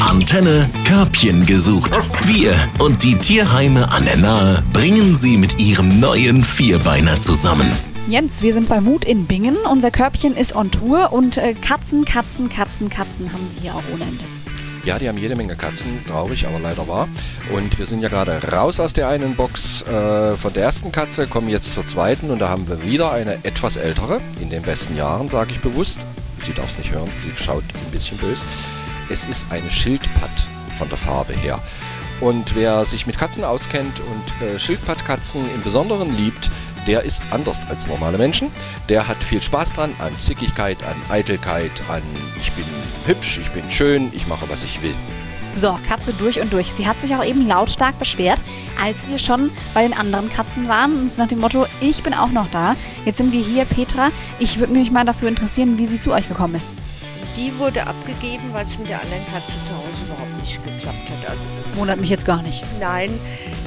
Antenne Körbchen gesucht. Wir und die Tierheime an der Nahe bringen sie mit ihrem neuen Vierbeiner zusammen. Jens, wir sind bei Mut in Bingen. Unser Körbchen ist on Tour und äh, Katzen, Katzen, Katzen, Katzen haben die hier auch ohne Ende. Ja, die haben jede Menge Katzen, traurig, aber leider wahr. Und wir sind ja gerade raus aus der einen Box äh, von der ersten Katze, kommen jetzt zur zweiten und da haben wir wieder eine etwas ältere, in den besten Jahren, sage ich bewusst. Sie darf es nicht hören, sie schaut ein bisschen böse. Es ist eine Schildpatt von der Farbe her. Und wer sich mit Katzen auskennt und äh, Schildpattkatzen im Besonderen liebt, der ist anders als normale Menschen. Der hat viel Spaß dran an Zickigkeit, an Eitelkeit, an ich bin hübsch, ich bin schön, ich mache, was ich will. So, Katze durch und durch. Sie hat sich auch eben lautstark beschwert, als wir schon bei den anderen Katzen waren. Und nach dem Motto, ich bin auch noch da. Jetzt sind wir hier, Petra. Ich würde mich mal dafür interessieren, wie sie zu euch gekommen ist. Die wurde abgegeben, weil es mit der anderen Katze zu Hause überhaupt nicht geklappt hat. Also Wundert mich jetzt gar nicht. Nein,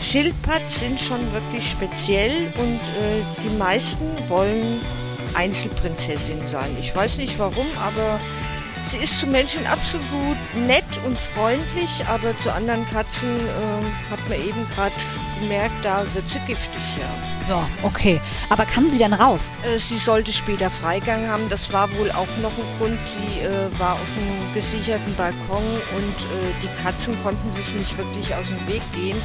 Schildpads sind schon wirklich speziell und äh, die meisten wollen Einzelprinzessin sein. Ich weiß nicht warum, aber sie ist zu Menschen absolut nett und freundlich, aber zu anderen Katzen äh, hat man eben gerade gemerkt, da wird sie giftig, ja. So, okay. Aber kann sie denn raus? Äh, Sie sollte später Freigang haben. Das war wohl auch noch ein Grund. Sie äh, war auf einem gesicherten Balkon und äh, die Katzen konnten sich nicht wirklich aus dem Weg gehen.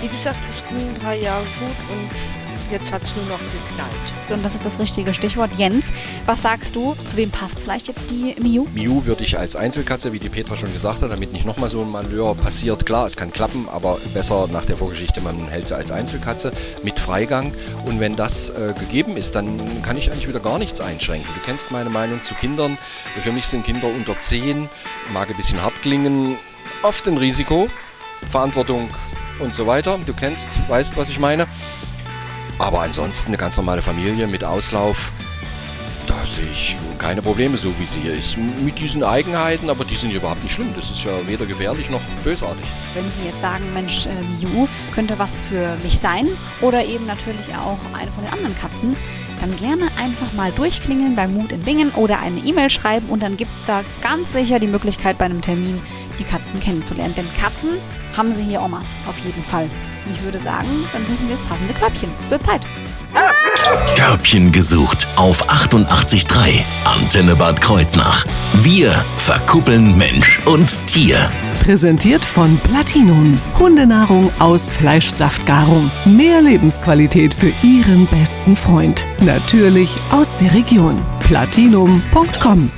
Wie gesagt, es ging ein paar Jahre gut und jetzt hat es nur noch geknallt. Und das ist das richtige Stichwort. Jens, was sagst du? Zu wem passt vielleicht jetzt die Miu? Miu würde ich als Einzelkatze, wie die Petra schon gesagt hat, damit nicht nochmal so ein Malheur passiert. Klar, es kann klappen, aber besser nach der Vorgeschichte, man hält sie als Einzelkatze mit Freigang. Und wenn das äh, gegeben ist, dann kann ich eigentlich wieder gar nichts einschränken. Du kennst meine Meinung zu Kindern. Für mich sind Kinder unter 10, mag ein bisschen hart klingen, oft ein Risiko, Verantwortung und so weiter. Du kennst, weißt, was ich meine. Aber ansonsten eine ganz normale Familie mit Auslauf, da sehe ich keine Probleme, so wie sie hier ist. Mit diesen Eigenheiten, aber die sind überhaupt nicht schlimm. Das ist ja weder gefährlich noch bösartig. Wenn Sie jetzt sagen, Mensch, äh, könnte was für mich sein oder eben natürlich auch eine von den anderen Katzen, dann gerne einfach mal durchklingeln bei Mut in Bingen oder eine E-Mail schreiben und dann gibt es da ganz sicher die Möglichkeit bei einem Termin Katzen kennenzulernen. Denn Katzen haben sie hier Omas, auf jeden Fall. Und ich würde sagen, dann suchen wir das passende Körbchen. Es wird Zeit. Körbchen gesucht auf 88.3 Antenne Bad Kreuznach. Wir verkuppeln Mensch und Tier. Präsentiert von Platinum. Hundenahrung aus Fleischsaftgarung. Mehr Lebensqualität für Ihren besten Freund. Natürlich aus der Region. Platinum.com